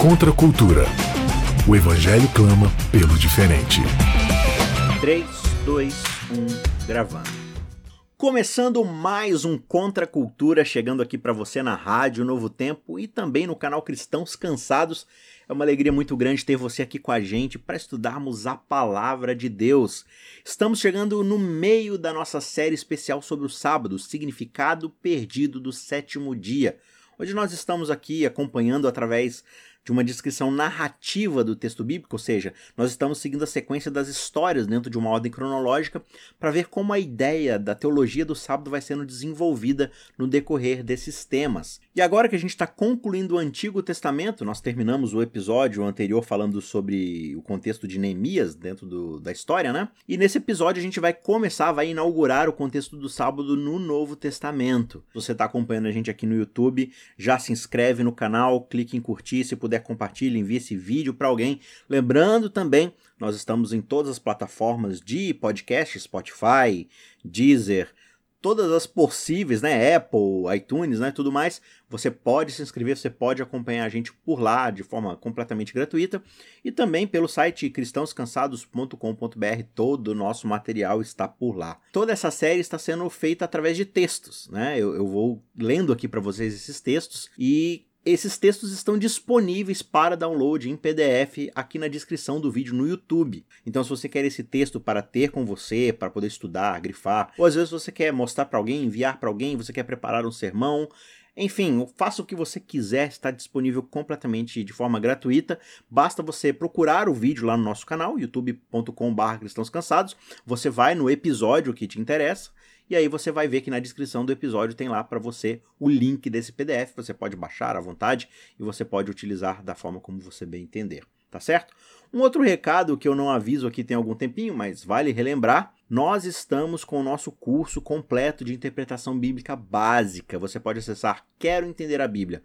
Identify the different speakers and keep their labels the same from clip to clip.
Speaker 1: Contra a cultura. O Evangelho clama pelo diferente.
Speaker 2: 3, 2, 1, gravando. Começando mais um Contra a Cultura, chegando aqui para você na Rádio Novo Tempo e também no canal Cristãos Cansados. É uma alegria muito grande ter você aqui com a gente para estudarmos a palavra de Deus. Estamos chegando no meio da nossa série especial sobre o sábado, significado perdido do sétimo dia. Hoje nós estamos aqui acompanhando através de uma descrição narrativa do texto bíblico, ou seja, nós estamos seguindo a sequência das histórias dentro de uma ordem cronológica para ver como a ideia da teologia do sábado vai sendo desenvolvida no decorrer desses temas. E agora que a gente está concluindo o Antigo Testamento, nós terminamos o episódio anterior falando sobre o contexto de Neemias dentro do, da história, né? E nesse episódio a gente vai começar, vai inaugurar o contexto do sábado no Novo Testamento. Se você está acompanhando a gente aqui no YouTube, já se inscreve no canal, clique em curtir, se puder compartilhe, envie esse vídeo para alguém. Lembrando também, nós estamos em todas as plataformas de podcast, Spotify, Deezer, todas as possíveis, né, Apple, iTunes, né, tudo mais. Você pode se inscrever, você pode acompanhar a gente por lá de forma completamente gratuita e também pelo site cristãoscansados.com.br. Todo o nosso material está por lá. Toda essa série está sendo feita através de textos, né? Eu, eu vou lendo aqui para vocês esses textos e esses textos estão disponíveis para download em PDF aqui na descrição do vídeo no YouTube. Então, se você quer esse texto para ter com você, para poder estudar, grifar, ou às vezes você quer mostrar para alguém, enviar para alguém, você quer preparar um sermão, enfim, faça o que você quiser, está disponível completamente de forma gratuita. Basta você procurar o vídeo lá no nosso canal, youtube.com.br cristãos cansados. Você vai no episódio que te interessa e aí você vai ver que na descrição do episódio tem lá para você o link desse PDF, você pode baixar à vontade e você pode utilizar da forma como você bem entender, tá certo? Um outro recado que eu não aviso aqui tem algum tempinho, mas vale relembrar, nós estamos com o nosso curso completo de interpretação bíblica básica. Você pode acessar quero entender a Bíblia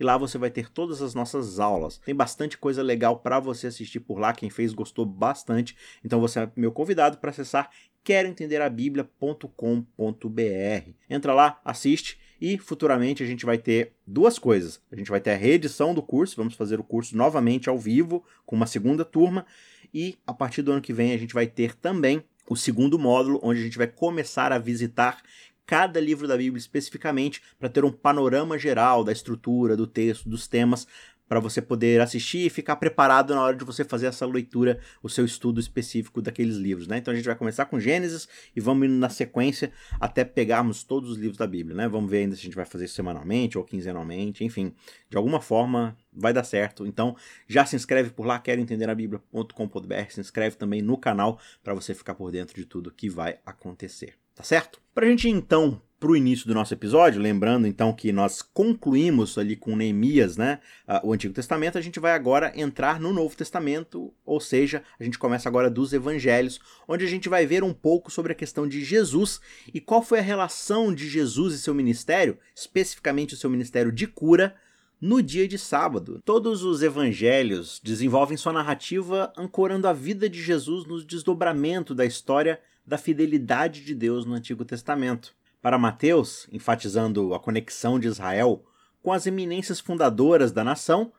Speaker 2: e lá você vai ter todas as nossas aulas. Tem bastante coisa legal para você assistir por lá. Quem fez gostou bastante. Então você é meu convidado para acessar queroentenderabiblia.com.br. Entra lá, assiste e futuramente a gente vai ter duas coisas. A gente vai ter a reedição do curso, vamos fazer o curso novamente ao vivo com uma segunda turma e a partir do ano que vem a gente vai ter também o segundo módulo, onde a gente vai começar a visitar cada livro da Bíblia especificamente para ter um panorama geral da estrutura, do texto, dos temas, para você poder assistir e ficar preparado na hora de você fazer essa leitura, o seu estudo específico daqueles livros, né? Então a gente vai começar com Gênesis e vamos indo na sequência até pegarmos todos os livros da Bíblia, né? Vamos ver ainda se a gente vai fazer semanalmente ou quinzenalmente, enfim, de alguma forma vai dar certo. Então já se inscreve por lá, quero entender a Bíblia.com.br, se inscreve também no canal para você ficar por dentro de tudo que vai acontecer tá certo? Para a gente então para o início do nosso episódio, lembrando então que nós concluímos ali com Neemias, né, o Antigo Testamento, a gente vai agora entrar no Novo Testamento, ou seja, a gente começa agora dos Evangelhos, onde a gente vai ver um pouco sobre a questão de Jesus e qual foi a relação de Jesus e seu ministério, especificamente o seu ministério de cura, no dia de sábado. Todos os evangelhos desenvolvem sua narrativa ancorando a vida de Jesus no desdobramento da história da fidelidade de Deus no Antigo Testamento. Para Mateus, enfatizando a conexão de Israel com as eminências fundadoras da nação,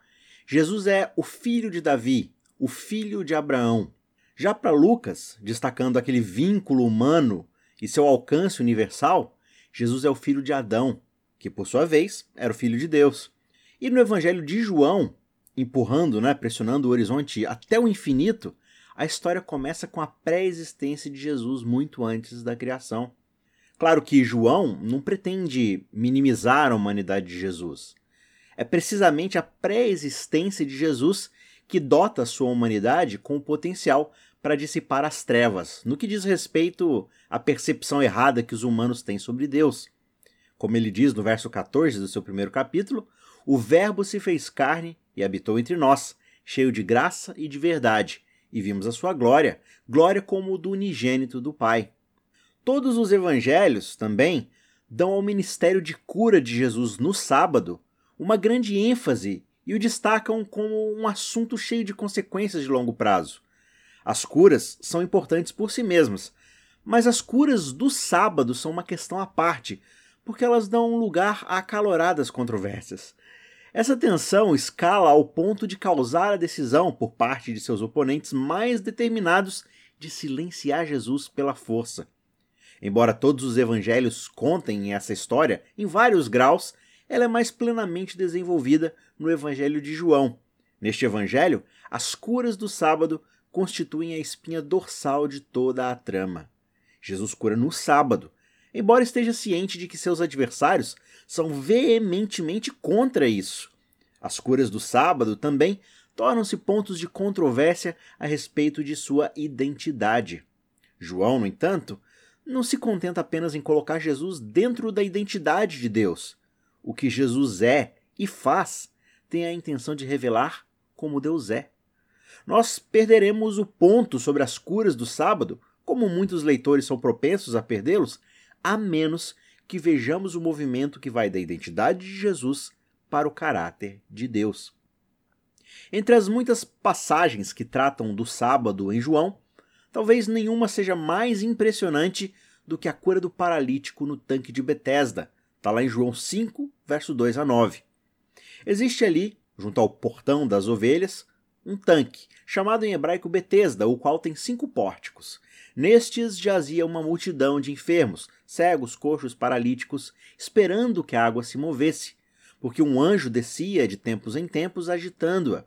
Speaker 2: Jesus é o filho de Davi, o filho de Abraão. Já para Lucas, destacando aquele vínculo humano e seu alcance universal, Jesus é o filho de Adão, que por sua vez era o filho de Deus. E no Evangelho de João, empurrando, né, pressionando o horizonte até o infinito, a história começa com a pré-existência de Jesus muito antes da criação. Claro que João não pretende minimizar a humanidade de Jesus. É precisamente a pré-existência de Jesus que dota a sua humanidade com o potencial para dissipar as trevas, no que diz respeito à percepção errada que os humanos têm sobre Deus. Como ele diz no verso 14 do seu primeiro capítulo, o Verbo se fez carne e habitou entre nós, cheio de graça e de verdade, e vimos a sua glória, glória como do unigênito do Pai. Todos os evangelhos também dão ao ministério de cura de Jesus no sábado uma grande ênfase e o destacam como um assunto cheio de consequências de longo prazo. As curas são importantes por si mesmas, mas as curas do sábado são uma questão à parte, porque elas dão lugar a acaloradas controvérsias. Essa tensão escala ao ponto de causar a decisão por parte de seus oponentes mais determinados de silenciar Jesus pela força. Embora todos os evangelhos contem essa história em vários graus, ela é mais plenamente desenvolvida no Evangelho de João. Neste evangelho, as curas do sábado constituem a espinha dorsal de toda a trama. Jesus cura no sábado, embora esteja ciente de que seus adversários são veementemente contra isso. As curas do sábado também tornam-se pontos de controvérsia a respeito de sua identidade. João, no entanto, não se contenta apenas em colocar Jesus dentro da identidade de Deus. O que Jesus é e faz tem a intenção de revelar como Deus é. Nós perderemos o ponto sobre as curas do sábado, como muitos leitores são propensos a perdê-los, a menos que vejamos o movimento que vai da identidade de Jesus para o caráter de Deus. Entre as muitas passagens que tratam do sábado em João, talvez nenhuma seja mais impressionante do que a cura do paralítico no tanque de Betesda. Está lá em João 5, verso 2 a 9. Existe ali, junto ao portão das ovelhas, um tanque, chamado em hebraico Betesda, o qual tem cinco pórticos. Nestes jazia uma multidão de enfermos, cegos, coxos, paralíticos, esperando que a água se movesse, porque um anjo descia de tempos em tempos agitando-a.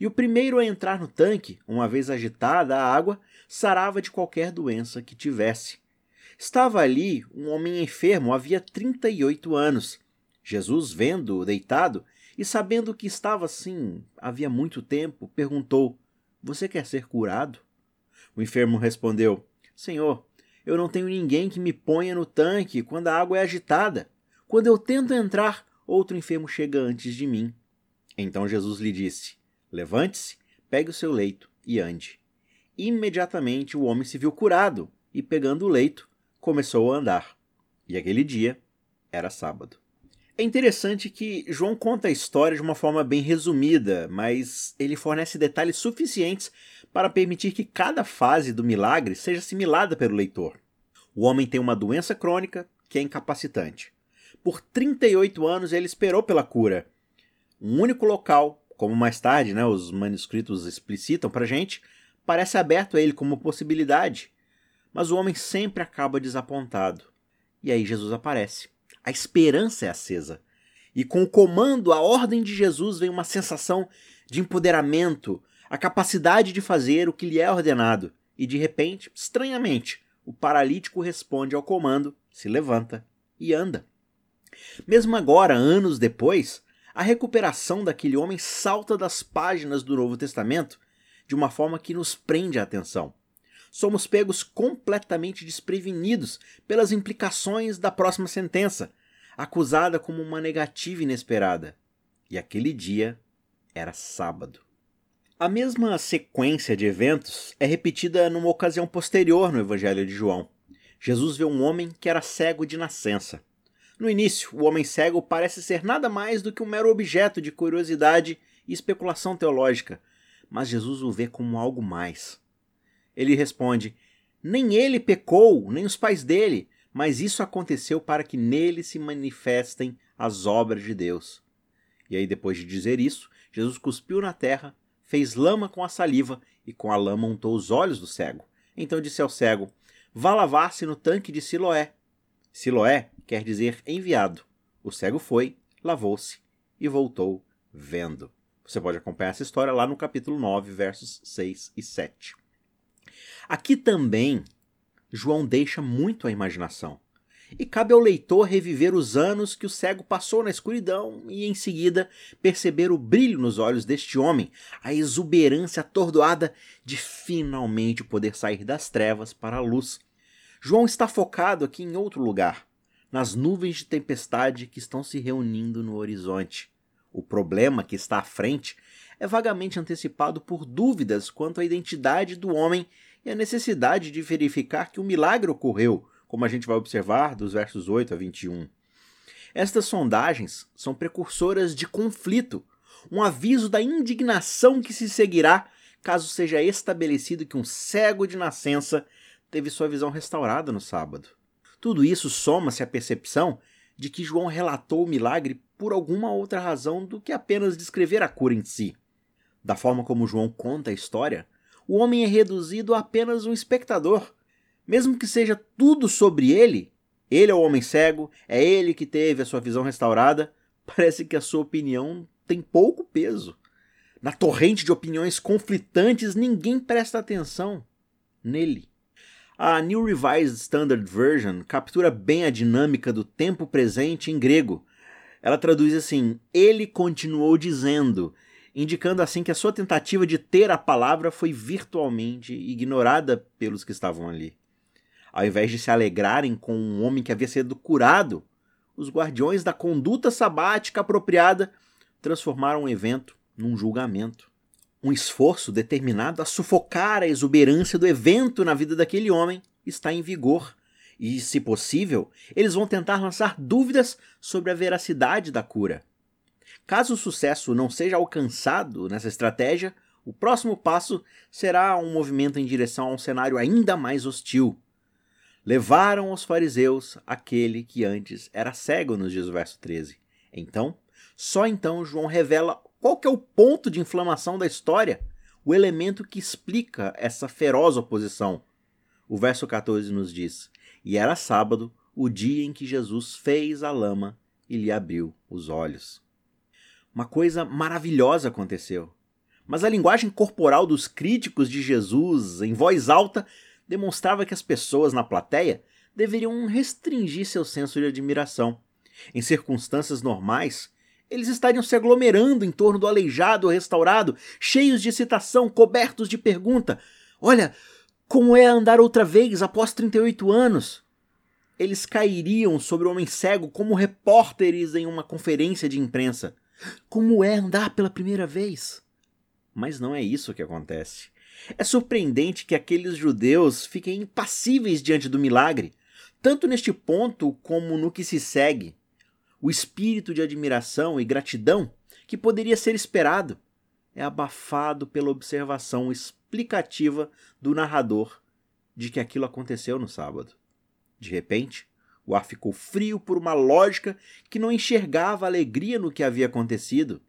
Speaker 2: E o primeiro a entrar no tanque, uma vez agitada a água, sarava de qualquer doença que tivesse. Estava ali um homem enfermo havia trinta e oito anos. Jesus, vendo-o deitado e sabendo que estava assim havia muito tempo, perguntou: Você quer ser curado? O enfermo respondeu: Senhor, eu não tenho ninguém que me ponha no tanque quando a água é agitada. Quando eu tento entrar, outro enfermo chega antes de mim. Então Jesus lhe disse: Levante-se, pegue o seu leito e ande. Imediatamente o homem se viu curado e, pegando o leito, começou a andar. E aquele dia era sábado. É interessante que João conta a história de uma forma bem resumida, mas ele fornece detalhes suficientes para permitir que cada fase do milagre seja assimilada pelo leitor. O homem tem uma doença crônica que é incapacitante. Por 38 anos ele esperou pela cura. Um único local, como mais tarde né, os manuscritos explicitam para gente, parece aberto a ele como possibilidade. Mas o homem sempre acaba desapontado. E aí Jesus aparece. A esperança é acesa. E com o comando, a ordem de Jesus, vem uma sensação de empoderamento, a capacidade de fazer o que lhe é ordenado. E de repente, estranhamente, o paralítico responde ao comando, se levanta e anda. Mesmo agora, anos depois, a recuperação daquele homem salta das páginas do Novo Testamento de uma forma que nos prende a atenção. Somos pegos completamente desprevenidos pelas implicações da próxima sentença, acusada como uma negativa inesperada. E aquele dia era sábado. A mesma sequência de eventos é repetida numa ocasião posterior no Evangelho de João. Jesus vê um homem que era cego de nascença. No início, o homem cego parece ser nada mais do que um mero objeto de curiosidade e especulação teológica, mas Jesus o vê como algo mais. Ele responde: Nem ele pecou, nem os pais dele, mas isso aconteceu para que nele se manifestem as obras de Deus. E aí, depois de dizer isso, Jesus cuspiu na terra, fez lama com a saliva e com a lama untou os olhos do cego. Então disse ao cego: Vá lavar-se no tanque de Siloé. Siloé quer dizer enviado. O cego foi, lavou-se e voltou vendo. Você pode acompanhar essa história lá no capítulo 9, versos 6 e 7. Aqui também, João deixa muito a imaginação. E cabe ao leitor reviver os anos que o cego passou na escuridão e, em seguida, perceber o brilho nos olhos deste homem, a exuberância atordoada de finalmente poder sair das trevas para a luz. João está focado aqui em outro lugar nas nuvens de tempestade que estão se reunindo no horizonte. O problema que está à frente é vagamente antecipado por dúvidas quanto à identidade do homem e a necessidade de verificar que o milagre ocorreu, como a gente vai observar dos versos 8 a 21. Estas sondagens são precursoras de conflito, um aviso da indignação que se seguirá caso seja estabelecido que um cego de nascença teve sua visão restaurada no sábado. Tudo isso soma-se à percepção de que João relatou o milagre por alguma outra razão do que apenas descrever a cura em si. Da forma como João conta a história, o homem é reduzido a apenas um espectador. Mesmo que seja tudo sobre ele, ele é o homem cego, é ele que teve a sua visão restaurada, parece que a sua opinião tem pouco peso. Na torrente de opiniões conflitantes, ninguém presta atenção nele. A New Revised Standard Version captura bem a dinâmica do tempo presente em grego. Ela traduz assim: Ele continuou dizendo, indicando assim que a sua tentativa de ter a palavra foi virtualmente ignorada pelos que estavam ali. Ao invés de se alegrarem com um homem que havia sido curado, os guardiões da conduta sabática apropriada transformaram o evento num julgamento um esforço determinado a sufocar a exuberância do evento na vida daquele homem está em vigor. E, se possível, eles vão tentar lançar dúvidas sobre a veracidade da cura. Caso o sucesso não seja alcançado nessa estratégia, o próximo passo será um movimento em direção a um cenário ainda mais hostil. Levaram os fariseus aquele que antes era cego, nos diz o verso 13. Então, só então João revela qual que é o ponto de inflamação da história? O elemento que explica essa feroz oposição. O verso 14 nos diz: E era sábado, o dia em que Jesus fez a lama e lhe abriu os olhos. Uma coisa maravilhosa aconteceu. Mas a linguagem corporal dos críticos de Jesus, em voz alta, demonstrava que as pessoas na plateia deveriam restringir seu senso de admiração. Em circunstâncias normais, eles estariam se aglomerando em torno do aleijado restaurado, cheios de excitação, cobertos de pergunta. Olha, como é andar outra vez após 38 anos? Eles cairiam sobre o homem cego como repórteres em uma conferência de imprensa. Como é andar pela primeira vez? Mas não é isso que acontece. É surpreendente que aqueles judeus fiquem impassíveis diante do milagre, tanto neste ponto como no que se segue o espírito de admiração e gratidão que poderia ser esperado é abafado pela observação explicativa do narrador de que aquilo aconteceu no sábado. De repente, o ar ficou frio por uma lógica que não enxergava alegria no que havia acontecido.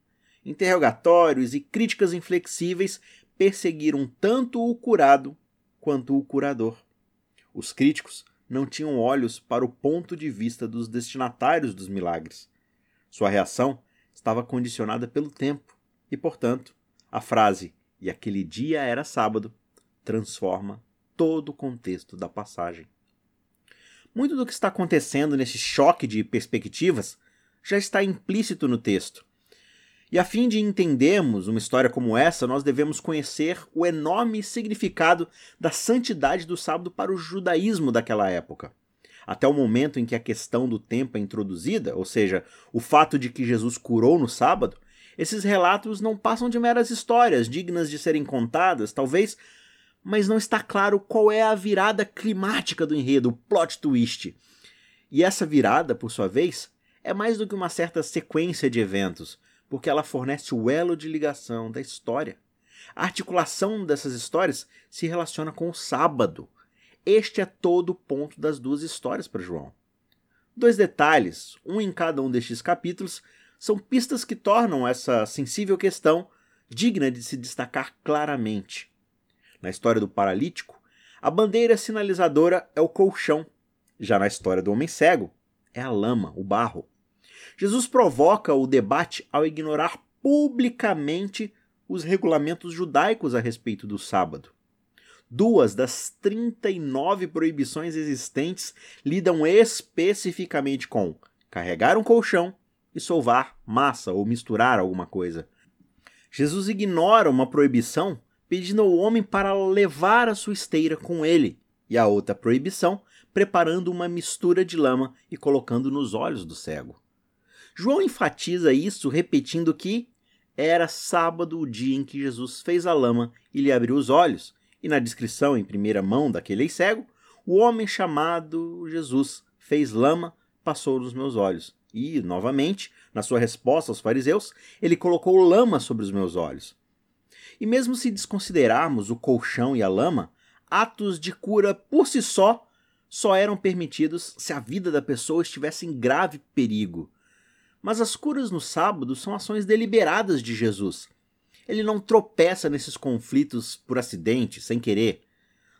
Speaker 2: Interrogatórios e críticas inflexíveis perseguiram tanto o curado quanto o curador. Os críticos não tinham olhos para o ponto de vista dos destinatários dos milagres. Sua reação estava condicionada pelo tempo, e, portanto, a frase e aquele dia era sábado transforma todo o contexto da passagem. Muito do que está acontecendo nesse choque de perspectivas já está implícito no texto. E a fim de entendermos uma história como essa, nós devemos conhecer o enorme significado da santidade do sábado para o judaísmo daquela época. Até o momento em que a questão do tempo é introduzida, ou seja, o fato de que Jesus curou no sábado, esses relatos não passam de meras histórias dignas de serem contadas, talvez, mas não está claro qual é a virada climática do enredo, o plot twist. E essa virada, por sua vez, é mais do que uma certa sequência de eventos, porque ela fornece o elo de ligação da história. A articulação dessas histórias se relaciona com o sábado. Este é todo o ponto das duas histórias para João. Dois detalhes, um em cada um destes capítulos, são pistas que tornam essa sensível questão digna de se destacar claramente. Na história do paralítico, a bandeira sinalizadora é o colchão. Já na história do homem cego, é a lama, o barro. Jesus provoca o debate ao ignorar publicamente os regulamentos judaicos a respeito do sábado. Duas das 39 proibições existentes lidam especificamente com carregar um colchão e sovar massa ou misturar alguma coisa. Jesus ignora uma proibição pedindo ao homem para levar a sua esteira com ele, e a outra proibição preparando uma mistura de lama e colocando nos olhos do cego. João enfatiza isso repetindo que era sábado o dia em que Jesus fez a lama e lhe abriu os olhos, e na descrição em primeira mão daquele cego, o homem chamado Jesus fez lama, passou nos meus olhos. E, novamente, na sua resposta aos fariseus, ele colocou lama sobre os meus olhos. E mesmo se desconsiderarmos o colchão e a lama, atos de cura por si só só eram permitidos se a vida da pessoa estivesse em grave perigo Mas as curas no sábado são ações deliberadas de Jesus. Ele não tropeça nesses conflitos por acidente, sem querer.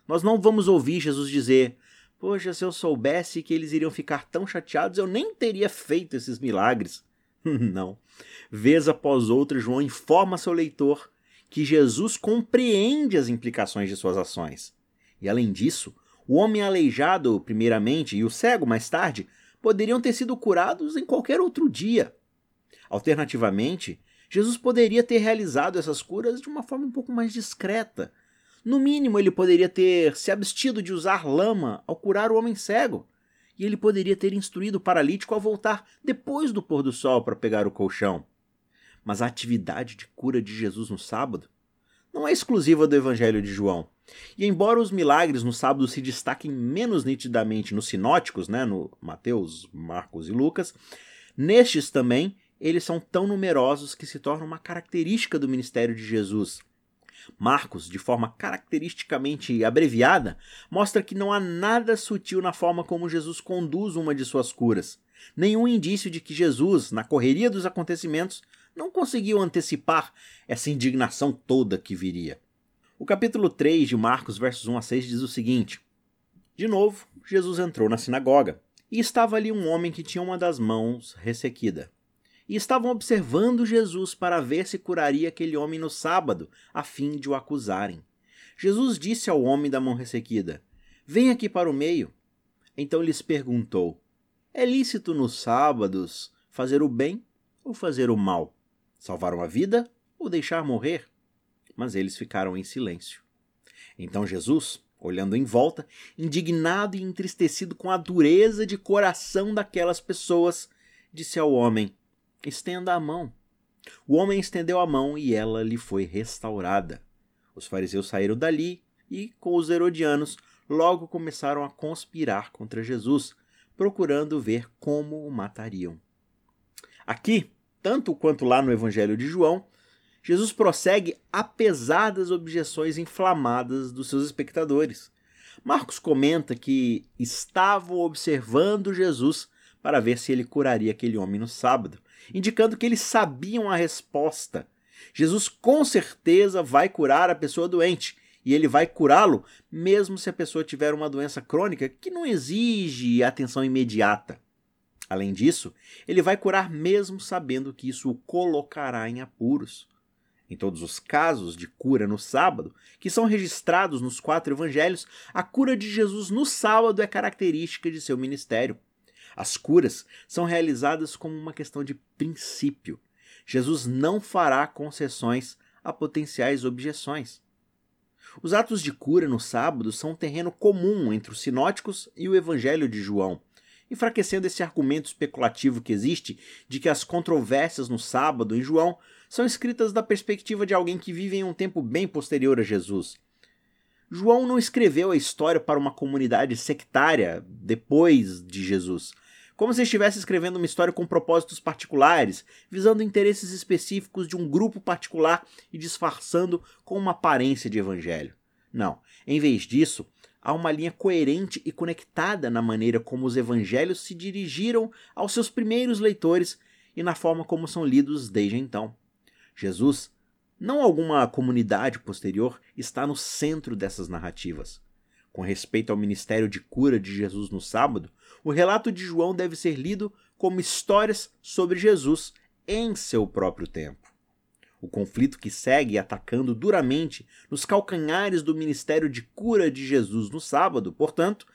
Speaker 2: Nós não vamos ouvir Jesus dizer: Poxa, se eu soubesse que eles iriam ficar tão chateados, eu nem teria feito esses milagres. não. Vez após outra, João informa seu leitor que Jesus compreende as implicações de suas ações. E além disso, o homem aleijado, primeiramente, e o cego, mais tarde, poderiam ter sido curados em qualquer outro dia. Alternativamente, Jesus poderia ter realizado essas curas de uma forma um pouco mais discreta. No mínimo, ele poderia ter se abstido de usar lama ao curar o homem cego. E ele poderia ter instruído o paralítico a voltar depois do pôr do sol para pegar o colchão. Mas a atividade de cura de Jesus no sábado não é exclusiva do Evangelho de João. E embora os milagres no sábado se destaquem menos nitidamente nos sinóticos, né, no Mateus, Marcos e Lucas, nestes também eles são tão numerosos que se tornam uma característica do ministério de Jesus. Marcos, de forma caracteristicamente abreviada, mostra que não há nada sutil na forma como Jesus conduz uma de suas curas. Nenhum indício de que Jesus, na correria dos acontecimentos, não conseguiu antecipar essa indignação toda que viria. O capítulo 3 de Marcos, versos 1 a 6, diz o seguinte: De novo, Jesus entrou na sinagoga, e estava ali um homem que tinha uma das mãos ressequida. E estavam observando Jesus para ver se curaria aquele homem no sábado, a fim de o acusarem. Jesus disse ao homem da mão ressequida: Vem aqui para o meio. Então lhes perguntou: É lícito nos sábados fazer o bem ou fazer o mal? Salvar uma vida ou deixar morrer? Mas eles ficaram em silêncio. Então Jesus, olhando em volta, indignado e entristecido com a dureza de coração daquelas pessoas, disse ao homem: Estenda a mão. O homem estendeu a mão e ela lhe foi restaurada. Os fariseus saíram dali e, com os herodianos, logo começaram a conspirar contra Jesus, procurando ver como o matariam. Aqui, tanto quanto lá no Evangelho de João, Jesus prossegue apesar das objeções inflamadas dos seus espectadores. Marcos comenta que estavam observando Jesus para ver se ele curaria aquele homem no sábado, indicando que eles sabiam a resposta. Jesus com certeza vai curar a pessoa doente, e ele vai curá-lo mesmo se a pessoa tiver uma doença crônica que não exige atenção imediata. Além disso, ele vai curar mesmo sabendo que isso o colocará em apuros. Em todos os casos de cura no sábado, que são registrados nos quatro evangelhos, a cura de Jesus no sábado é característica de seu ministério. As curas são realizadas como uma questão de princípio. Jesus não fará concessões a potenciais objeções. Os atos de cura no sábado são um terreno comum entre os sinóticos e o Evangelho de João enfraquecendo esse argumento especulativo que existe de que as controvérsias no sábado em João são escritas da perspectiva de alguém que vive em um tempo bem posterior a Jesus. João não escreveu a história para uma comunidade sectária depois de Jesus, como se estivesse escrevendo uma história com propósitos particulares, visando interesses específicos de um grupo particular e disfarçando com uma aparência de evangelho. Não, em vez disso, há uma linha coerente e conectada na maneira como os evangelhos se dirigiram aos seus primeiros leitores e na forma como são lidos desde então. Jesus, não alguma comunidade posterior, está no centro dessas narrativas. Com respeito ao ministério de cura de Jesus no sábado, o relato de João deve ser lido como histórias sobre Jesus em seu próprio tempo. O conflito que segue atacando duramente nos calcanhares do ministério de cura de Jesus no sábado, portanto,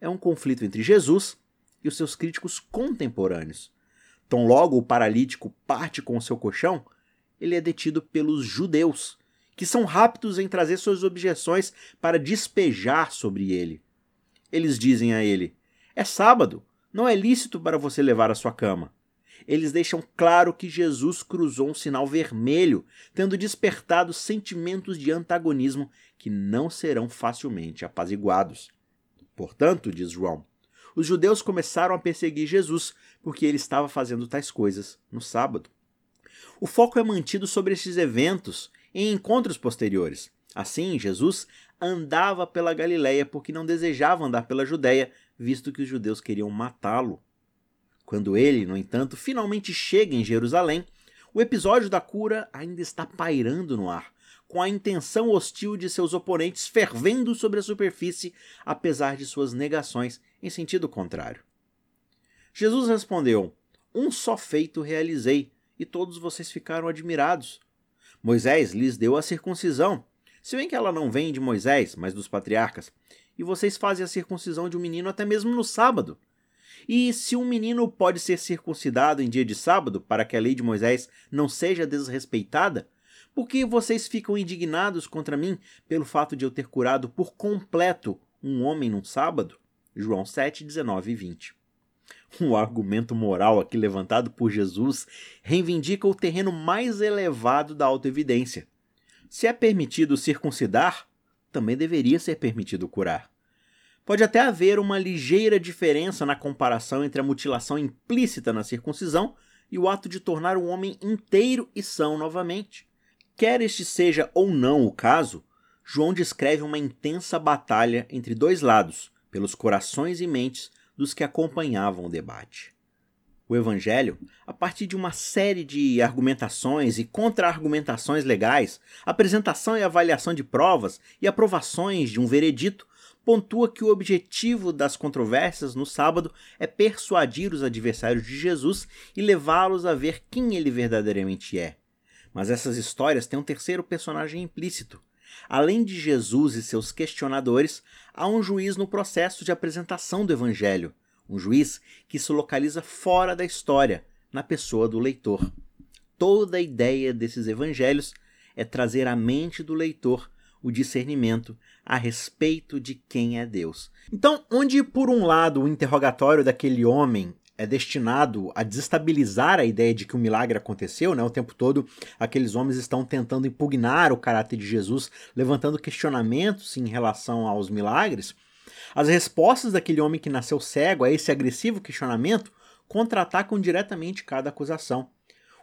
Speaker 2: é um conflito entre Jesus e os seus críticos contemporâneos. Tão logo o paralítico parte com o seu colchão, ele é detido pelos judeus, que são rápidos em trazer suas objeções para despejar sobre ele. Eles dizem a ele: É sábado, não é lícito para você levar a sua cama eles deixam claro que Jesus cruzou um sinal vermelho, tendo despertado sentimentos de antagonismo que não serão facilmente apaziguados. Portanto, diz João, os judeus começaram a perseguir Jesus porque ele estava fazendo tais coisas no sábado. O foco é mantido sobre esses eventos em encontros posteriores. Assim, Jesus andava pela Galiléia porque não desejava andar pela Judéia, visto que os judeus queriam matá-lo. Quando ele, no entanto, finalmente chega em Jerusalém, o episódio da cura ainda está pairando no ar, com a intenção hostil de seus oponentes fervendo sobre a superfície, apesar de suas negações em sentido contrário. Jesus respondeu: Um só feito realizei, e todos vocês ficaram admirados. Moisés lhes deu a circuncisão, se bem que ela não vem de Moisés, mas dos patriarcas, e vocês fazem a circuncisão de um menino até mesmo no sábado. E se um menino pode ser circuncidado em dia de sábado, para que a lei de Moisés não seja desrespeitada, por que vocês ficam indignados contra mim pelo fato de eu ter curado por completo um homem num sábado? João 7, 19 e 20. Um argumento moral aqui levantado por Jesus reivindica o terreno mais elevado da autoevidência. Se é permitido circuncidar, também deveria ser permitido curar. Pode até haver uma ligeira diferença na comparação entre a mutilação implícita na circuncisão e o ato de tornar o homem inteiro e são novamente. Quer este seja ou não o caso, João descreve uma intensa batalha entre dois lados, pelos corações e mentes dos que acompanhavam o debate. O Evangelho, a partir de uma série de argumentações e contra-argumentações legais, apresentação e avaliação de provas e aprovações de um veredito, pontua que o objetivo das controvérsias no sábado é persuadir os adversários de Jesus e levá-los a ver quem ele verdadeiramente é. Mas essas histórias têm um terceiro personagem implícito. Além de Jesus e seus questionadores, há um juiz no processo de apresentação do Evangelho, um juiz que se localiza fora da história, na pessoa do leitor. Toda a ideia desses evangelhos é trazer à mente do leitor o discernimento a respeito de quem é Deus. Então, onde por um lado o interrogatório daquele homem é destinado a desestabilizar a ideia de que o milagre aconteceu, né? O tempo todo aqueles homens estão tentando impugnar o caráter de Jesus, levantando questionamentos em relação aos milagres. As respostas daquele homem que nasceu cego a esse agressivo questionamento contra-atacam diretamente cada acusação.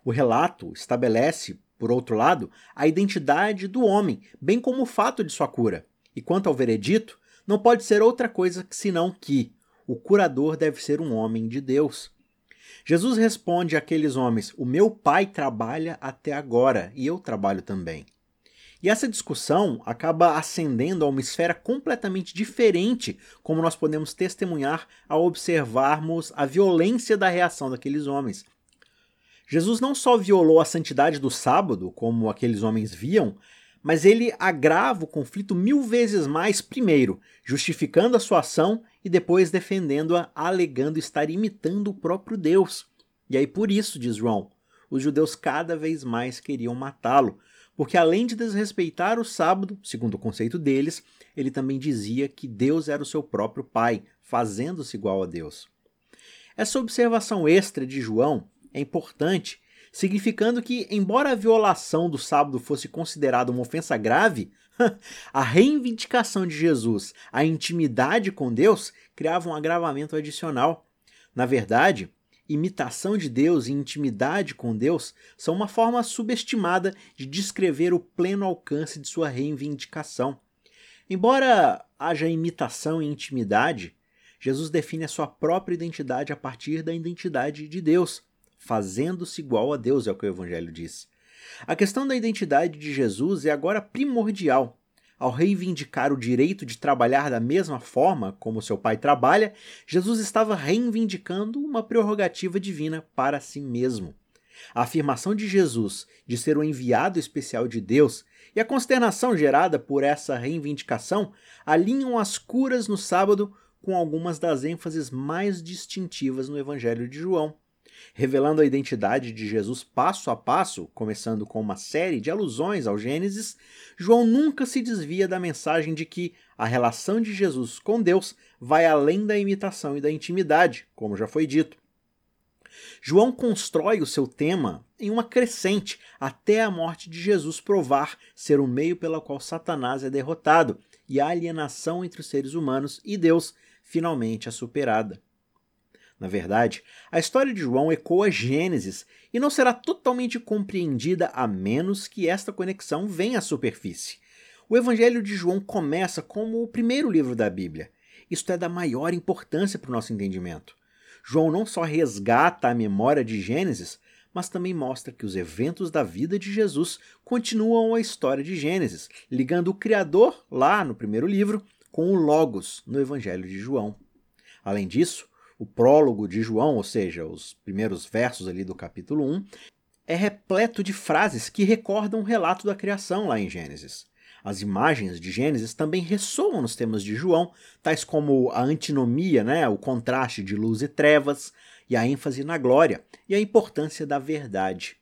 Speaker 2: O relato estabelece, por outro lado, a identidade do homem, bem como o fato de sua cura. E quanto ao veredito, não pode ser outra coisa senão que o curador deve ser um homem de Deus. Jesus responde àqueles homens: O meu pai trabalha até agora e eu trabalho também. E essa discussão acaba ascendendo a uma esfera completamente diferente, como nós podemos testemunhar ao observarmos a violência da reação daqueles homens. Jesus não só violou a santidade do sábado, como aqueles homens viam, mas ele agrava o conflito mil vezes mais, primeiro, justificando a sua ação e depois defendendo-a, alegando estar imitando o próprio Deus. E aí, por isso, diz João, os judeus cada vez mais queriam matá-lo, porque além de desrespeitar o sábado, segundo o conceito deles, ele também dizia que Deus era o seu próprio Pai, fazendo-se igual a Deus. Essa observação extra de João é importante, significando que, embora a violação do sábado fosse considerada uma ofensa grave, a reivindicação de Jesus, a intimidade com Deus, criava um agravamento adicional. Na verdade, imitação de Deus e intimidade com Deus são uma forma subestimada de descrever o pleno alcance de sua reivindicação. Embora haja imitação e intimidade, Jesus define a sua própria identidade a partir da identidade de Deus, fazendo-se igual a Deus, é o que o Evangelho diz. A questão da identidade de Jesus é agora primordial ao reivindicar o direito de trabalhar da mesma forma como seu pai trabalha, Jesus estava reivindicando uma prerrogativa divina para si mesmo. A afirmação de Jesus de ser o enviado especial de Deus e a consternação gerada por essa reivindicação alinham as curas no sábado com algumas das ênfases mais distintivas no Evangelho de João revelando a identidade de Jesus passo a passo, começando com uma série de alusões ao Gênesis, João nunca se desvia da mensagem de que a relação de Jesus com Deus vai além da imitação e da intimidade, como já foi dito. João constrói o seu tema em uma crescente até a morte de Jesus provar ser o meio pelo qual Satanás é derrotado e a alienação entre os seres humanos e Deus finalmente é superada. Na verdade, a história de João ecoa Gênesis e não será totalmente compreendida a menos que esta conexão venha à superfície. O Evangelho de João começa como o primeiro livro da Bíblia. Isto é da maior importância para o nosso entendimento. João não só resgata a memória de Gênesis, mas também mostra que os eventos da vida de Jesus continuam a história de Gênesis, ligando o Criador, lá no primeiro livro, com o Logos, no Evangelho de João. Além disso, o prólogo de João, ou seja, os primeiros versos ali do capítulo 1, é repleto de frases que recordam o relato da criação lá em Gênesis. As imagens de Gênesis também ressoam nos temas de João, tais como a antinomia, né, o contraste de luz e trevas, e a ênfase na glória e a importância da verdade.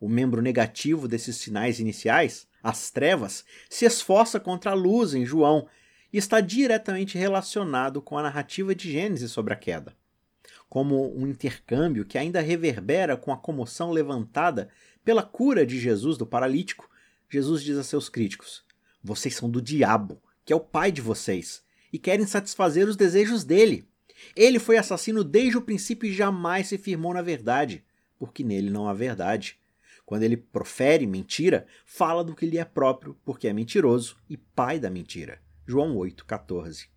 Speaker 2: O membro negativo desses sinais iniciais, as trevas, se esforça contra a luz em João e está diretamente relacionado com a narrativa de Gênesis sobre a queda. Como um intercâmbio que ainda reverbera com a comoção levantada pela cura de Jesus do paralítico, Jesus diz a seus críticos: vocês são do diabo, que é o pai de vocês, e querem satisfazer os desejos dele. Ele foi assassino desde o princípio e jamais se firmou na verdade, porque nele não há verdade. Quando ele profere mentira, fala do que lhe é próprio, porque é mentiroso e pai da mentira. João 8,14.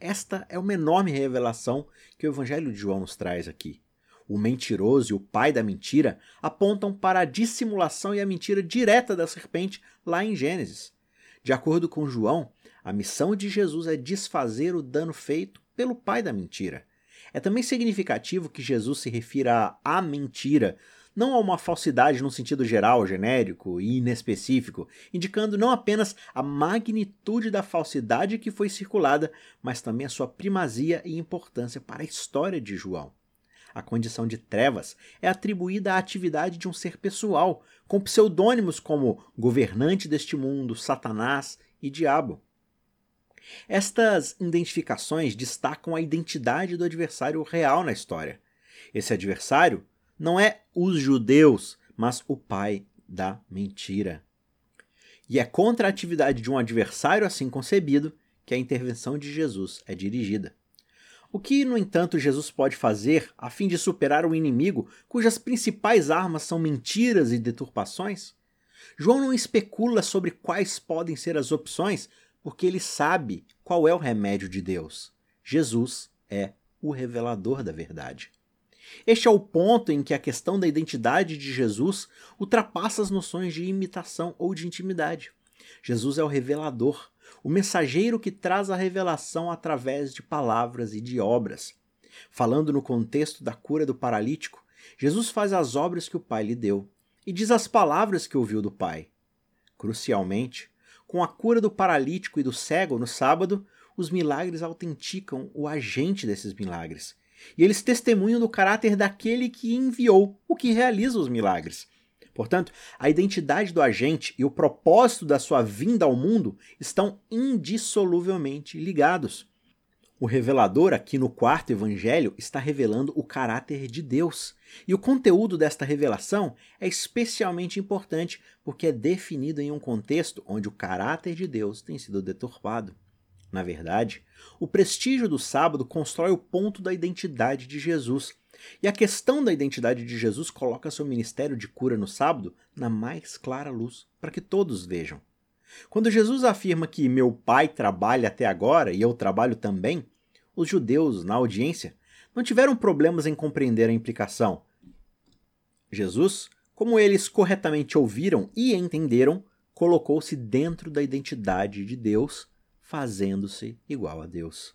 Speaker 2: Esta é uma enorme revelação que o Evangelho de João nos traz aqui. O mentiroso e o pai da mentira apontam para a dissimulação e a mentira direta da serpente lá em Gênesis. De acordo com João, a missão de Jesus é desfazer o dano feito pelo pai da mentira. É também significativo que Jesus se refira à mentira, não a uma falsidade no sentido geral, genérico e inespecífico, indicando não apenas a magnitude da falsidade que foi circulada, mas também a sua primazia e importância para a história de João. A condição de trevas é atribuída à atividade de um ser pessoal, com pseudônimos como governante deste mundo, Satanás e Diabo. Estas identificações destacam a identidade do adversário real na história. Esse adversário não é os judeus, mas o pai da mentira. E é contra a atividade de um adversário assim concebido que a intervenção de Jesus é dirigida. O que, no entanto, Jesus pode fazer a fim de superar o inimigo cujas principais armas são mentiras e deturpações? João não especula sobre quais podem ser as opções, porque ele sabe qual é o remédio de Deus. Jesus é o revelador da verdade. Este é o ponto em que a questão da identidade de Jesus ultrapassa as noções de imitação ou de intimidade. Jesus é o revelador, o mensageiro que traz a revelação através de palavras e de obras. Falando no contexto da cura do paralítico, Jesus faz as obras que o Pai lhe deu e diz as palavras que ouviu do Pai. Crucialmente, com a cura do paralítico e do cego no sábado, os milagres autenticam o agente desses milagres. E eles testemunham do caráter daquele que enviou, o que realiza os milagres. Portanto, a identidade do agente e o propósito da sua vinda ao mundo estão indissoluvelmente ligados. O revelador, aqui no quarto evangelho, está revelando o caráter de Deus. E o conteúdo desta revelação é especialmente importante porque é definido em um contexto onde o caráter de Deus tem sido deturpado. Na verdade, o prestígio do sábado constrói o ponto da identidade de Jesus e a questão da identidade de Jesus coloca seu ministério de cura no sábado na mais clara luz, para que todos vejam. Quando Jesus afirma que meu pai trabalha até agora e eu trabalho também, os judeus, na audiência, não tiveram problemas em compreender a implicação. Jesus, como eles corretamente ouviram e entenderam, colocou-se dentro da identidade de Deus, fazendo-se igual a Deus.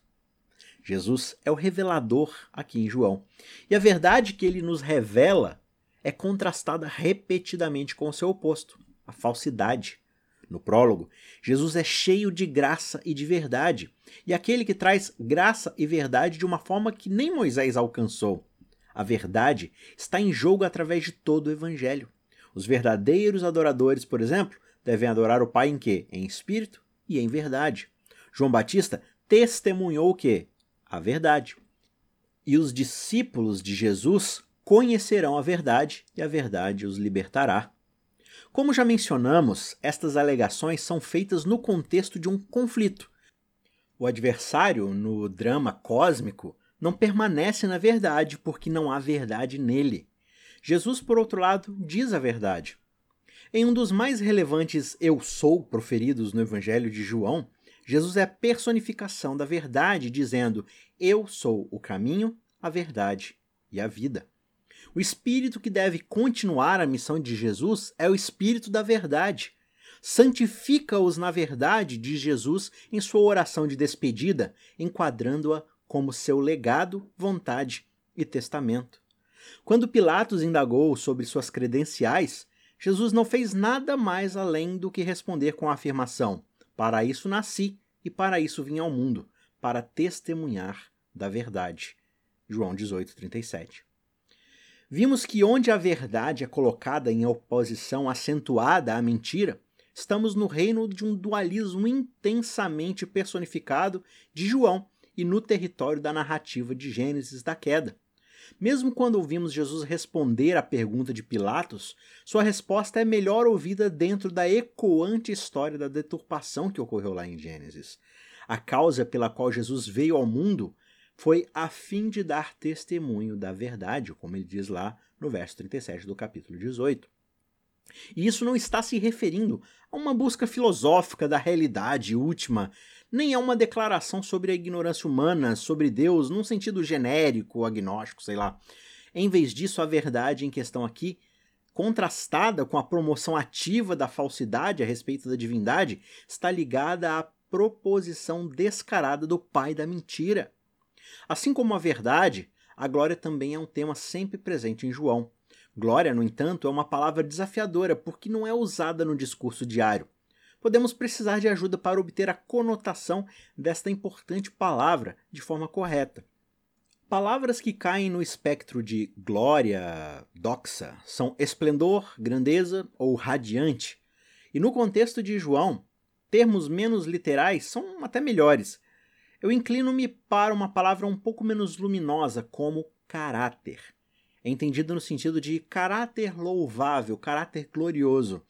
Speaker 2: Jesus é o revelador aqui em João. E a verdade que ele nos revela é contrastada repetidamente com o seu oposto, a falsidade. No prólogo, Jesus é cheio de graça e de verdade, e aquele que traz graça e verdade de uma forma que nem Moisés alcançou. A verdade está em jogo através de todo o evangelho. Os verdadeiros adoradores, por exemplo, devem adorar o Pai em quê? Em espírito e em verdade. João Batista testemunhou que a verdade. E os discípulos de Jesus conhecerão a verdade e a verdade os libertará. Como já mencionamos, estas alegações são feitas no contexto de um conflito. O adversário, no drama cósmico, não permanece na verdade porque não há verdade nele. Jesus, por outro lado, diz a verdade. Em um dos mais relevantes eu sou proferidos no Evangelho de João, Jesus é a personificação da verdade, dizendo: Eu sou o caminho, a verdade e a vida. O espírito que deve continuar a missão de Jesus é o espírito da verdade. Santifica-os na verdade, diz Jesus em sua oração de despedida, enquadrando-a como seu legado, vontade e testamento. Quando Pilatos indagou sobre suas credenciais, Jesus não fez nada mais além do que responder com a afirmação: Para isso nasci e para isso vim ao mundo, para testemunhar da verdade. João 18:37. Vimos que onde a verdade é colocada em oposição acentuada à mentira, estamos no reino de um dualismo intensamente personificado de João e no território da narrativa de Gênesis da queda. Mesmo quando ouvimos Jesus responder à pergunta de Pilatos, sua resposta é melhor ouvida dentro da ecoante história da deturpação que ocorreu lá em Gênesis. A causa pela qual Jesus veio ao mundo foi a fim de dar testemunho da verdade, como ele diz lá no verso 37 do capítulo 18. E isso não está se referindo a uma busca filosófica da realidade última, nem a uma declaração sobre a ignorância humana, sobre Deus, num sentido genérico, agnóstico, sei lá. Em vez disso, a verdade em questão aqui, contrastada com a promoção ativa da falsidade a respeito da divindade, está ligada à proposição descarada do pai da mentira. Assim como a verdade, a glória também é um tema sempre presente em João. Glória, no entanto, é uma palavra desafiadora porque não é usada no discurso diário. Podemos precisar de ajuda para obter a conotação desta importante palavra de forma correta. Palavras que caem no espectro de glória, doxa, são esplendor, grandeza ou radiante. E no contexto de João, termos menos literais são até melhores, eu inclino-me para uma palavra um pouco menos luminosa, como caráter. É entendido no sentido de caráter louvável, caráter glorioso.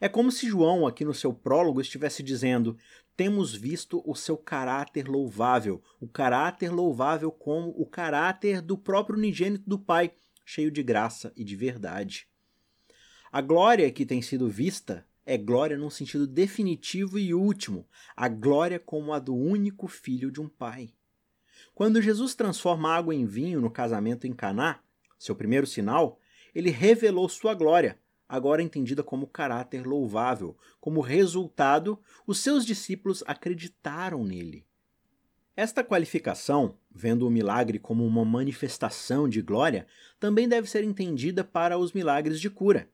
Speaker 2: É como se João, aqui no seu prólogo, estivesse dizendo: temos visto o seu caráter louvável, o caráter louvável como o caráter do próprio unigênito do Pai, cheio de graça e de verdade. A glória que tem sido vista é glória num sentido definitivo e último, a glória como a do único filho de um pai. Quando Jesus transforma água em vinho no casamento em Caná, seu primeiro sinal, ele revelou sua glória, agora entendida como caráter louvável. Como resultado, os seus discípulos acreditaram nele. Esta qualificação, vendo o milagre como uma manifestação de glória, também deve ser entendida para os milagres de cura.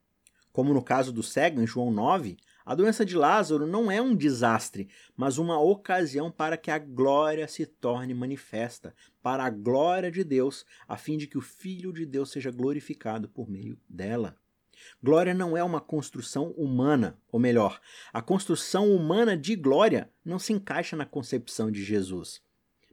Speaker 2: Como no caso do cego em João 9, a doença de Lázaro não é um desastre, mas uma ocasião para que a glória se torne manifesta, para a glória de Deus, a fim de que o Filho de Deus seja glorificado por meio dela. Glória não é uma construção humana, ou melhor, a construção humana de glória não se encaixa na concepção de Jesus.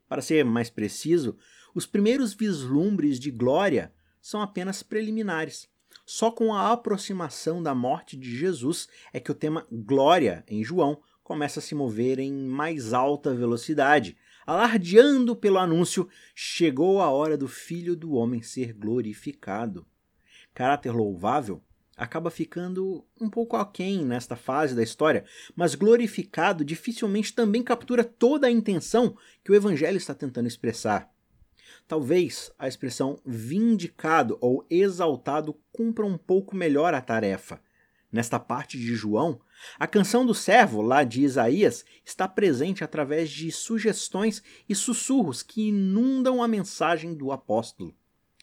Speaker 2: Para ser mais preciso, os primeiros vislumbres de glória são apenas preliminares. Só com a aproximação da morte de Jesus é que o tema glória em João começa a se mover em mais alta velocidade, alardeando pelo anúncio: chegou a hora do Filho do Homem ser glorificado. Caráter louvável acaba ficando um pouco aquém nesta fase da história, mas glorificado dificilmente também captura toda a intenção que o Evangelho está tentando expressar. Talvez a expressão vindicado ou exaltado cumpra um pouco melhor a tarefa. Nesta parte de João, a canção do servo, lá de Isaías, está presente através de sugestões e sussurros que inundam a mensagem do apóstolo.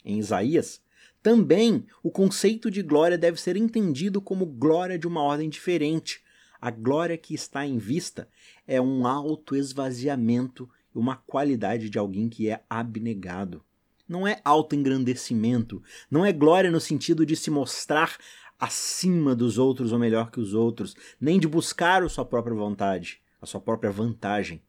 Speaker 2: Em Isaías, também o conceito de glória deve ser entendido como glória de uma ordem diferente. A glória que está em vista é um auto-esvaziamento uma qualidade de alguém que é abnegado. Não é autoengrandecimento, não é glória no sentido de se mostrar acima dos outros ou melhor que os outros, nem de buscar a sua própria vontade, a sua própria vantagem.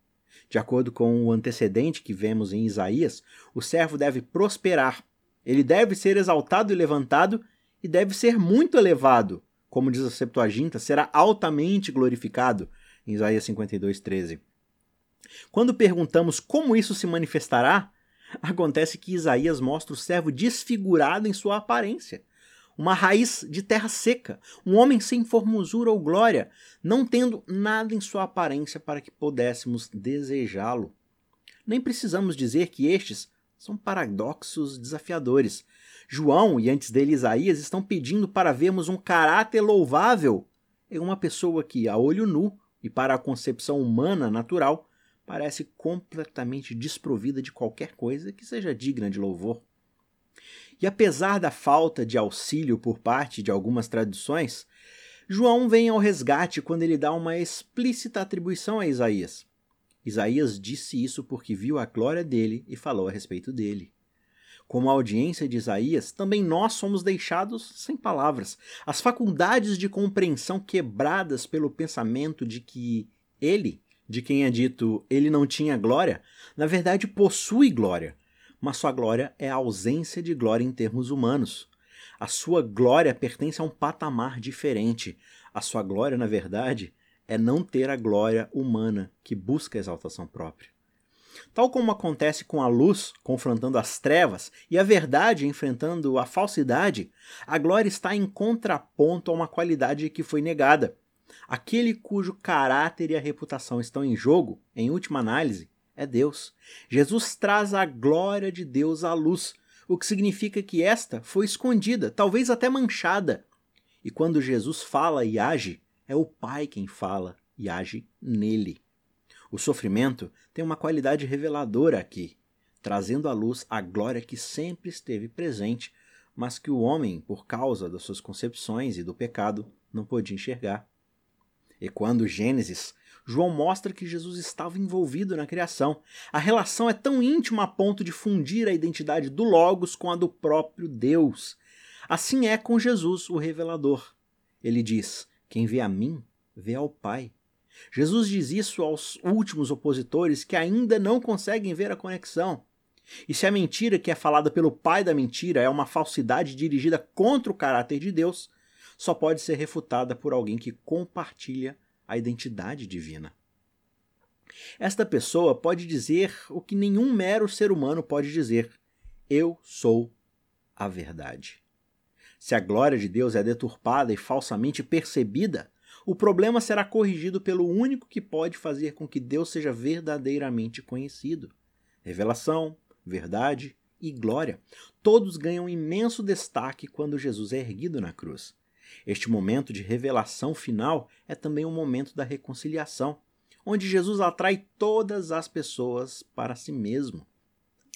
Speaker 2: De acordo com o antecedente que vemos em Isaías, o servo deve prosperar, ele deve ser exaltado e levantado e deve ser muito elevado, como diz a Septuaginta, será altamente glorificado, em Isaías 52, 13. Quando perguntamos como isso se manifestará, acontece que Isaías mostra o servo desfigurado em sua aparência. Uma raiz de terra seca, um homem sem formosura ou glória, não tendo nada em sua aparência para que pudéssemos desejá-lo. Nem precisamos dizer que estes São paradoxos desafiadores. João e antes dele Isaías estão pedindo para vermos um caráter louvável em uma pessoa que, a olho nu e para a concepção humana natural, parece completamente desprovida de qualquer coisa que seja digna de louvor. E apesar da falta de auxílio por parte de algumas tradições, João vem ao resgate quando ele dá uma explícita atribuição a Isaías. Isaías disse isso porque viu a glória dele e falou a respeito dele. Como a audiência de Isaías, também nós somos deixados sem palavras. As faculdades de compreensão quebradas pelo pensamento de que ele, de quem é dito ele não tinha glória, na verdade possui glória, mas sua glória é a ausência de glória em termos humanos. A sua glória pertence a um patamar diferente. A sua glória, na verdade, é não ter a glória humana que busca a exaltação própria. Tal como acontece com a luz confrontando as trevas e a verdade enfrentando a falsidade, a glória está em contraponto a uma qualidade que foi negada. Aquele cujo caráter e a reputação estão em jogo, em última análise, é Deus. Jesus traz a glória de Deus à luz, o que significa que esta foi escondida, talvez até manchada. E quando Jesus fala e age, é o Pai quem fala e age nele. O sofrimento tem uma qualidade reveladora aqui, trazendo à luz a glória que sempre esteve presente, mas que o homem, por causa das suas concepções e do pecado, não podia enxergar. E quando Gênesis João mostra que Jesus estava envolvido na criação. A relação é tão íntima a ponto de fundir a identidade do Logos com a do próprio Deus. Assim é com Jesus, o revelador. Ele diz: Quem vê a mim, vê ao Pai. Jesus diz isso aos últimos opositores que ainda não conseguem ver a conexão. E se a mentira que é falada pelo pai da mentira é uma falsidade dirigida contra o caráter de Deus, só pode ser refutada por alguém que compartilha a identidade divina. Esta pessoa pode dizer o que nenhum mero ser humano pode dizer: Eu sou a verdade. Se a glória de Deus é deturpada e falsamente percebida, o problema será corrigido pelo único que pode fazer com que Deus seja verdadeiramente conhecido. Revelação, verdade e glória. Todos ganham imenso destaque quando Jesus é erguido na cruz. Este momento de revelação final é também um momento da reconciliação, onde Jesus atrai todas as pessoas para si mesmo.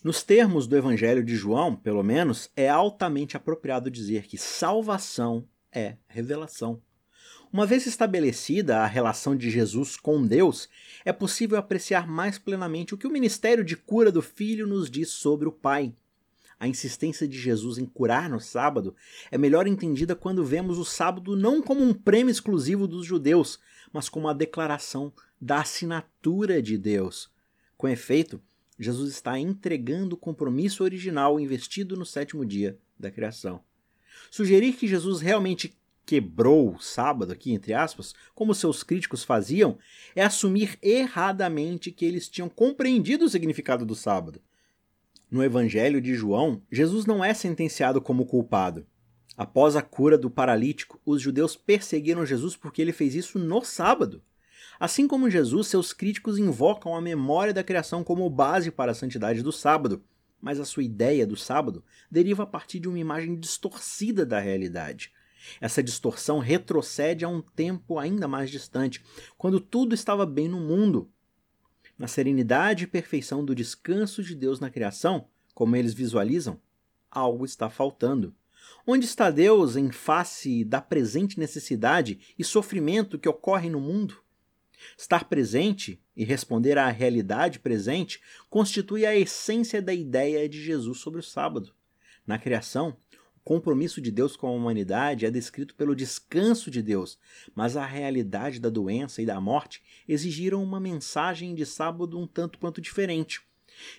Speaker 2: Nos termos do Evangelho de João, pelo menos, é altamente apropriado dizer que salvação é revelação. Uma vez estabelecida a relação de Jesus com Deus, é possível apreciar mais plenamente o que o ministério de cura do Filho nos diz sobre o Pai a insistência de Jesus em curar no sábado é melhor entendida quando vemos o sábado não como um prêmio exclusivo dos judeus, mas como a declaração da assinatura de Deus. Com efeito, Jesus está entregando o compromisso original investido no sétimo dia da criação. Sugerir que Jesus realmente quebrou o sábado, aqui entre aspas, como seus críticos faziam, é assumir erradamente que eles tinham compreendido o significado do sábado. No Evangelho de João, Jesus não é sentenciado como culpado. Após a cura do paralítico, os judeus perseguiram Jesus porque ele fez isso no sábado. Assim como Jesus, seus críticos invocam a memória da criação como base para a santidade do sábado, mas a sua ideia do sábado deriva a partir de uma imagem distorcida da realidade. Essa distorção retrocede a um tempo ainda mais distante, quando tudo estava bem no mundo, na serenidade e perfeição do descanso de Deus na criação, como eles visualizam, algo está faltando. Onde está Deus em face da presente necessidade e sofrimento que ocorre no mundo? Estar presente e responder à realidade presente constitui a essência da ideia de Jesus sobre o sábado. Na criação, compromisso de Deus com a humanidade é descrito pelo descanso de Deus, mas a realidade da doença e da morte exigiram uma mensagem de sábado um tanto quanto diferente.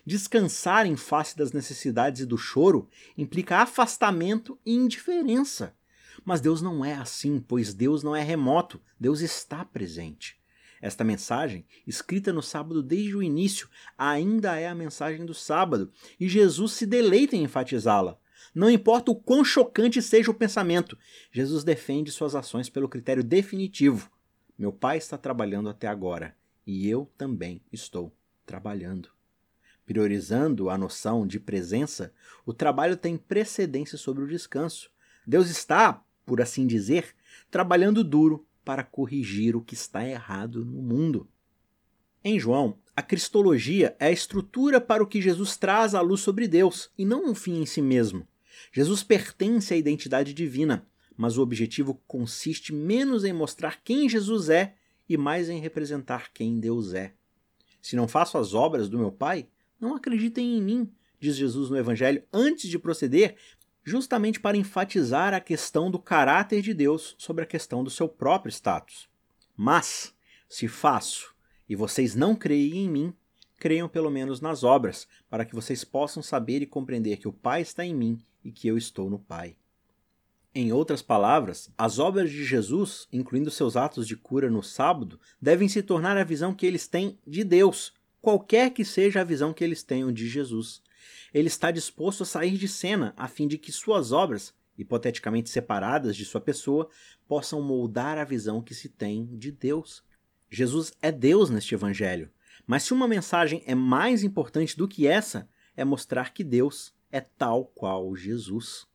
Speaker 2: Descansar em face das necessidades e do choro implica afastamento e indiferença. Mas Deus não é assim, pois Deus não é remoto, Deus está presente. Esta mensagem, escrita no sábado desde o início, ainda é a mensagem do sábado, e Jesus se deleita em enfatizá-la. Não importa o quão chocante seja o pensamento, Jesus defende suas ações pelo critério definitivo. Meu pai está trabalhando até agora e eu também estou trabalhando. Priorizando a noção de presença, o trabalho tem precedência sobre o descanso. Deus está, por assim dizer, trabalhando duro para corrigir o que está errado no mundo. Em João, a cristologia é a estrutura para o que Jesus traz à luz sobre Deus, e não um fim em si mesmo. Jesus pertence à identidade divina, mas o objetivo consiste menos em mostrar quem Jesus é e mais em representar quem Deus é. Se não faço as obras do meu Pai, não acreditem em mim, diz Jesus no Evangelho, antes de proceder, justamente para enfatizar a questão do caráter de Deus sobre a questão do seu próprio status. Mas, se faço e vocês não creem em mim, creiam pelo menos nas obras, para que vocês possam saber e compreender que o Pai está em mim e que eu estou no Pai. Em outras palavras, as obras de Jesus, incluindo seus atos de cura no sábado, devem se tornar a visão que eles têm de Deus, qualquer que seja a visão que eles tenham de Jesus. Ele está disposto a sair de cena a fim de que suas obras, hipoteticamente separadas de sua pessoa, possam moldar a visão que se tem de Deus. Jesus é Deus neste evangelho, mas se uma mensagem é mais importante do que essa, é mostrar que Deus é tal qual Jesus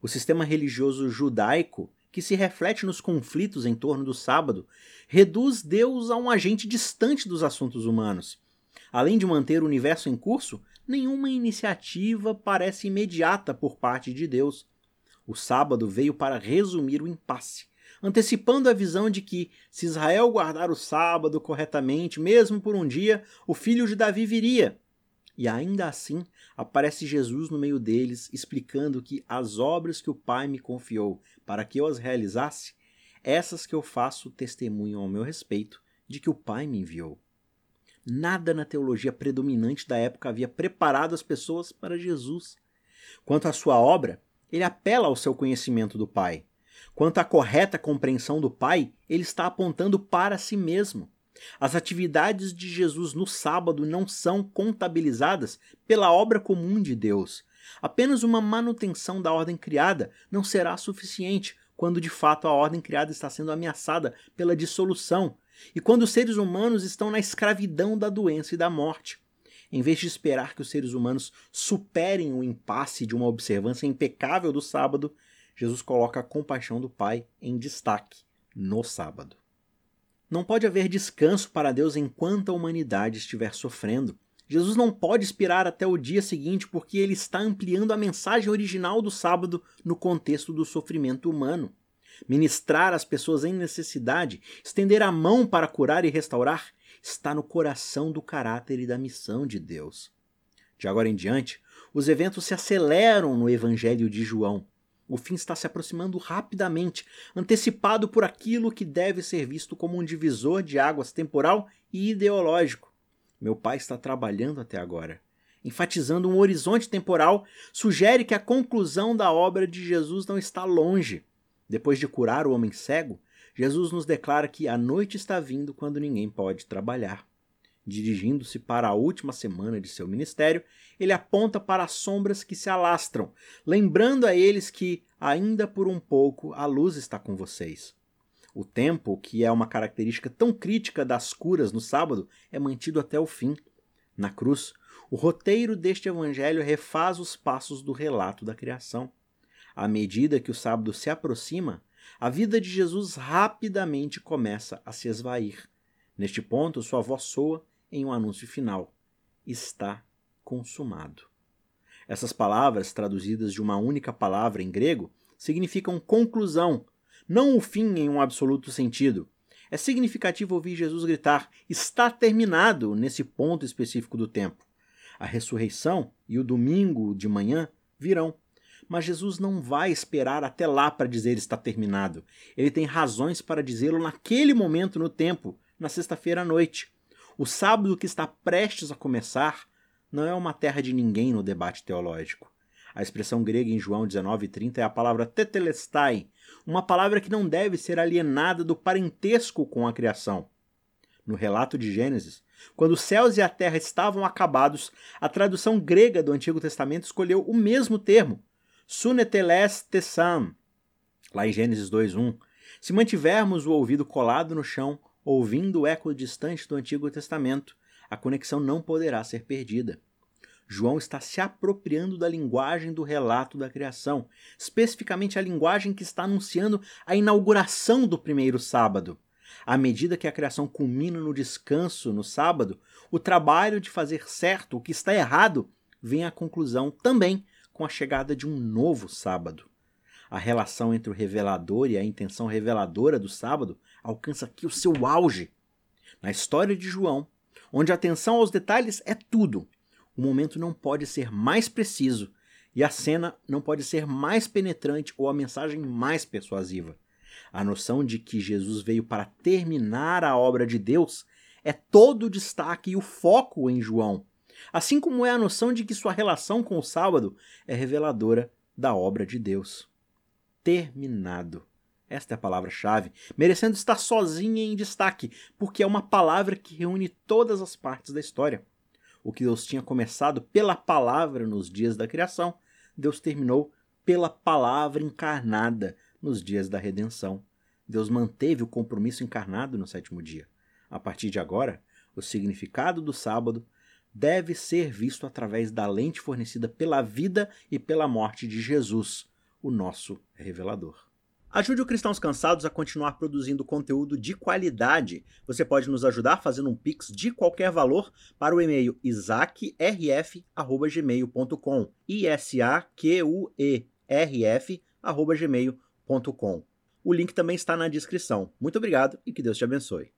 Speaker 2: o sistema religioso judaico, que se reflete nos conflitos em torno do sábado, reduz Deus a um agente distante dos assuntos humanos. Além de manter o universo em curso, nenhuma iniciativa parece imediata por parte de Deus. O sábado veio para resumir o impasse, antecipando a visão de que, se Israel guardar o sábado corretamente, mesmo por um dia, o filho de Davi viria. E ainda assim, aparece Jesus no meio deles, explicando que as obras que o Pai me confiou para que eu as realizasse, essas que eu faço testemunham ao meu respeito de que o Pai me enviou. Nada na teologia predominante da época havia preparado as pessoas para Jesus. Quanto à sua obra, ele apela ao seu conhecimento do Pai. Quanto à correta compreensão do Pai, ele está apontando para si mesmo. As atividades de Jesus no sábado não são contabilizadas pela obra comum de Deus. Apenas uma manutenção da ordem criada não será suficiente quando de fato a ordem criada está sendo ameaçada pela dissolução e quando os seres humanos estão na escravidão da doença e da morte. Em vez de esperar que os seres humanos superem o impasse de uma observância impecável do sábado, Jesus coloca a compaixão do Pai em destaque no sábado. Não pode haver descanso para Deus enquanto a humanidade estiver sofrendo. Jesus não pode esperar até o dia seguinte porque ele está ampliando a mensagem original do sábado no contexto do sofrimento humano. Ministrar às pessoas em necessidade, estender a mão para curar e restaurar, está no coração do caráter e da missão de Deus. De agora em diante, os eventos se aceleram no Evangelho de João. O fim está se aproximando rapidamente, antecipado por aquilo que deve ser visto como um divisor de águas temporal e ideológico. Meu pai está trabalhando até agora. Enfatizando um horizonte temporal, sugere que a conclusão da obra de Jesus não está longe. Depois de curar o homem cego, Jesus nos declara que a noite está vindo quando ninguém pode trabalhar. Dirigindo-se para a última semana de seu ministério, ele aponta para as sombras que se alastram, lembrando a eles que, ainda por um pouco, a luz está com vocês. O tempo, que é uma característica tão crítica das curas no sábado, é mantido até o fim. Na cruz, o roteiro deste evangelho refaz os passos do relato da criação. À medida que o sábado se aproxima, a vida de Jesus rapidamente começa a se esvair. Neste ponto, sua voz soa em um anúncio final: está consumado. Essas palavras, traduzidas de uma única palavra em grego, significam conclusão, não o fim em um absoluto sentido. É significativo ouvir Jesus gritar: está terminado nesse ponto específico do tempo. A ressurreição e o domingo de manhã virão. Mas Jesus não vai esperar até lá para dizer está terminado. Ele tem razões para dizê-lo naquele momento no tempo, na sexta-feira à noite. O sábado que está prestes a começar não é uma terra de ninguém no debate teológico. A expressão grega em João 19:30 é a palavra tetelestai, uma palavra que não deve ser alienada do parentesco com a criação. No relato de Gênesis, quando os céus e a terra estavam acabados, a tradução grega do Antigo Testamento escolheu o mesmo termo, suneteles tesam, lá em Gênesis 2:1. Se mantivermos o ouvido colado no chão, ouvindo o eco distante do Antigo Testamento, A conexão não poderá ser perdida. João está se apropriando da linguagem do relato da criação, especificamente a linguagem que está anunciando a inauguração do primeiro sábado. À medida que a criação culmina no descanso no sábado, o trabalho de fazer certo o que está errado vem à conclusão também com a chegada de um novo sábado. A relação entre o revelador e a intenção reveladora do sábado alcança aqui o seu auge. Na história de João, onde a atenção aos detalhes é tudo, o momento não pode ser mais preciso e a cena não pode ser mais penetrante ou a mensagem mais persuasiva. A noção de que Jesus veio para terminar a obra de Deus é todo o destaque e o foco em João, assim como é a noção de que sua relação com o sábado é reveladora da obra de Deus. Terminado. Esta é a palavra-chave, merecendo estar sozinha em destaque, porque é uma palavra que reúne todas as partes da história. O que Deus tinha começado pela palavra nos dias da criação, Deus terminou pela palavra encarnada nos dias da redenção. Deus manteve o compromisso encarnado no sétimo dia. A partir de agora, o significado do sábado deve ser visto através da lente fornecida pela vida e pela morte de Jesus, o nosso revelador. Ajude o Cristãos Cansados a continuar produzindo conteúdo de qualidade. Você pode nos ajudar fazendo um pix de qualquer valor para o e-mail isaacrf@gmail.com. I S A Q U E R F@gmail.com. O link também está na descrição. Muito obrigado e que Deus te abençoe.